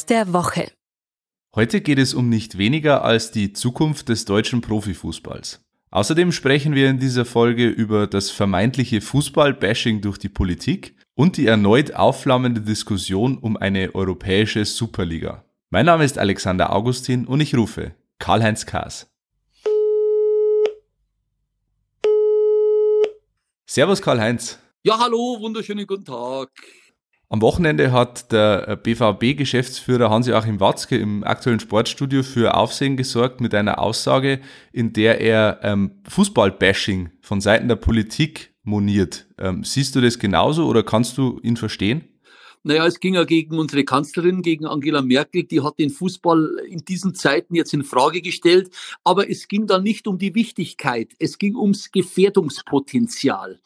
Satz der Woche. Heute geht es um nicht weniger als die Zukunft des deutschen Profifußballs. Außerdem sprechen wir in dieser Folge über das vermeintliche Fußball-Bashing durch die Politik und die erneut aufflammende Diskussion um eine europäische Superliga. Mein Name ist Alexander Augustin und ich rufe Karl-Heinz Kaas. Servus Karl-Heinz. Ja, hallo, wunderschönen guten Tag. Am Wochenende hat der BVB-Geschäftsführer Hans-Joachim Watzke im aktuellen Sportstudio für Aufsehen gesorgt mit einer Aussage, in der er ähm, Fußball-Bashing von Seiten der Politik moniert. Ähm, siehst du das genauso oder kannst du ihn verstehen? Naja, es ging ja gegen unsere Kanzlerin, gegen Angela Merkel, die hat den Fußball in diesen Zeiten jetzt in Frage gestellt. Aber es ging da nicht um die Wichtigkeit, es ging ums Gefährdungspotenzial.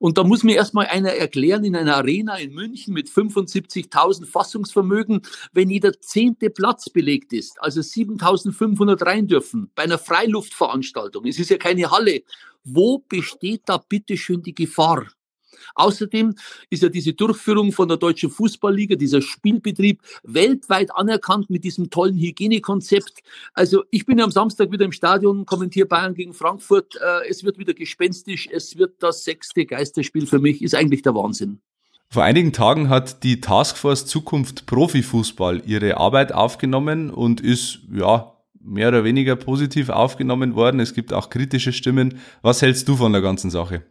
Und da muss mir erstmal einer erklären, in einer Arena in München mit 75.000 Fassungsvermögen, wenn jeder zehnte Platz belegt ist, also 7.500 rein dürfen, bei einer Freiluftveranstaltung, es ist ja keine Halle, wo besteht da bitteschön die Gefahr? Außerdem ist ja diese Durchführung von der Deutschen Fußballliga, dieser Spielbetrieb weltweit anerkannt mit diesem tollen Hygienekonzept. Also ich bin ja am Samstag wieder im Stadion, kommentiere Bayern gegen Frankfurt. Äh, es wird wieder gespenstisch. Es wird das sechste Geisterspiel für mich. Ist eigentlich der Wahnsinn. Vor einigen Tagen hat die Taskforce Zukunft Profifußball ihre Arbeit aufgenommen und ist, ja, mehr oder weniger positiv aufgenommen worden. Es gibt auch kritische Stimmen. Was hältst du von der ganzen Sache?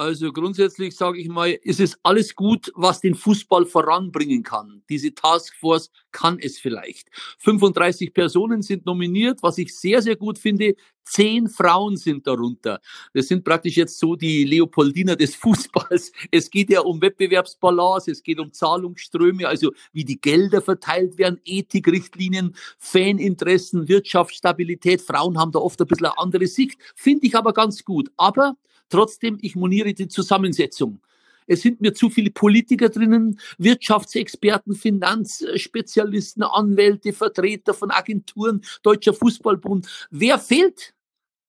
Also grundsätzlich sage ich mal, ist es alles gut, was den Fußball voranbringen kann. Diese Taskforce kann es vielleicht. 35 Personen sind nominiert, was ich sehr, sehr gut finde. Zehn Frauen sind darunter. Das sind praktisch jetzt so die Leopoldiner des Fußballs. Es geht ja um Wettbewerbsbalance, es geht um Zahlungsströme, also wie die Gelder verteilt werden, Ethikrichtlinien, Faninteressen, Wirtschaftsstabilität. Frauen haben da oft ein bisschen eine andere Sicht, finde ich aber ganz gut. Aber Trotzdem, ich moniere die Zusammensetzung. Es sind mir zu viele Politiker drinnen, Wirtschaftsexperten, Finanzspezialisten, Anwälte, Vertreter von Agenturen, Deutscher Fußballbund. Wer fehlt?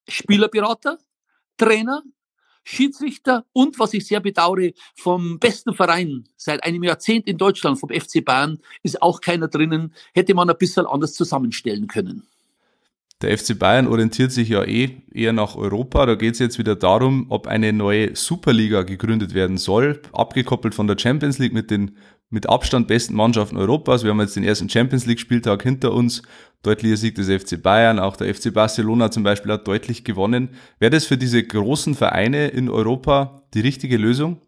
Spielerberater, Trainer, Schiedsrichter und, was ich sehr bedauere, vom besten Verein seit einem Jahrzehnt in Deutschland, vom FC Bayern, ist auch keiner drinnen. Hätte man ein bisschen anders zusammenstellen können. Der FC Bayern orientiert sich ja eh eher nach Europa. Da geht es jetzt wieder darum, ob eine neue Superliga gegründet werden soll, abgekoppelt von der Champions League mit den mit Abstand besten Mannschaften Europas. Wir haben jetzt den ersten Champions League Spieltag hinter uns. Deutlicher Sieg des FC Bayern, auch der FC Barcelona zum Beispiel hat deutlich gewonnen. Wäre das für diese großen Vereine in Europa die richtige Lösung?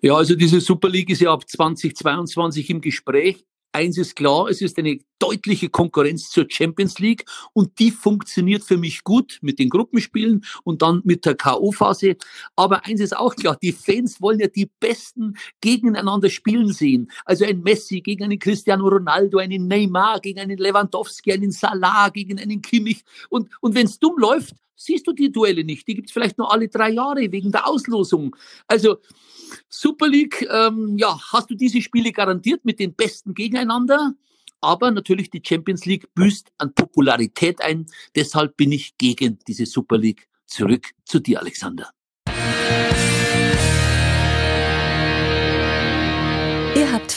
Ja, also diese Super League ist ja ab 2022 im Gespräch. Eins ist klar, es ist eine deutliche Konkurrenz zur Champions League und die funktioniert für mich gut mit den Gruppenspielen und dann mit der K.O.-Phase. Aber eins ist auch klar, die Fans wollen ja die Besten gegeneinander spielen sehen. Also ein Messi gegen einen Cristiano Ronaldo, einen Neymar gegen einen Lewandowski, einen Salah gegen einen Kimmich. Und, und wenn es dumm läuft, siehst du die Duelle nicht. Die gibt's vielleicht nur alle drei Jahre wegen der Auslosung. Also Super League, ähm, ja, hast du diese Spiele garantiert mit den Besten gegeneinander? Aber natürlich die Champions League büßt an Popularität ein. Deshalb bin ich gegen diese Super League. Zurück zu dir, Alexander.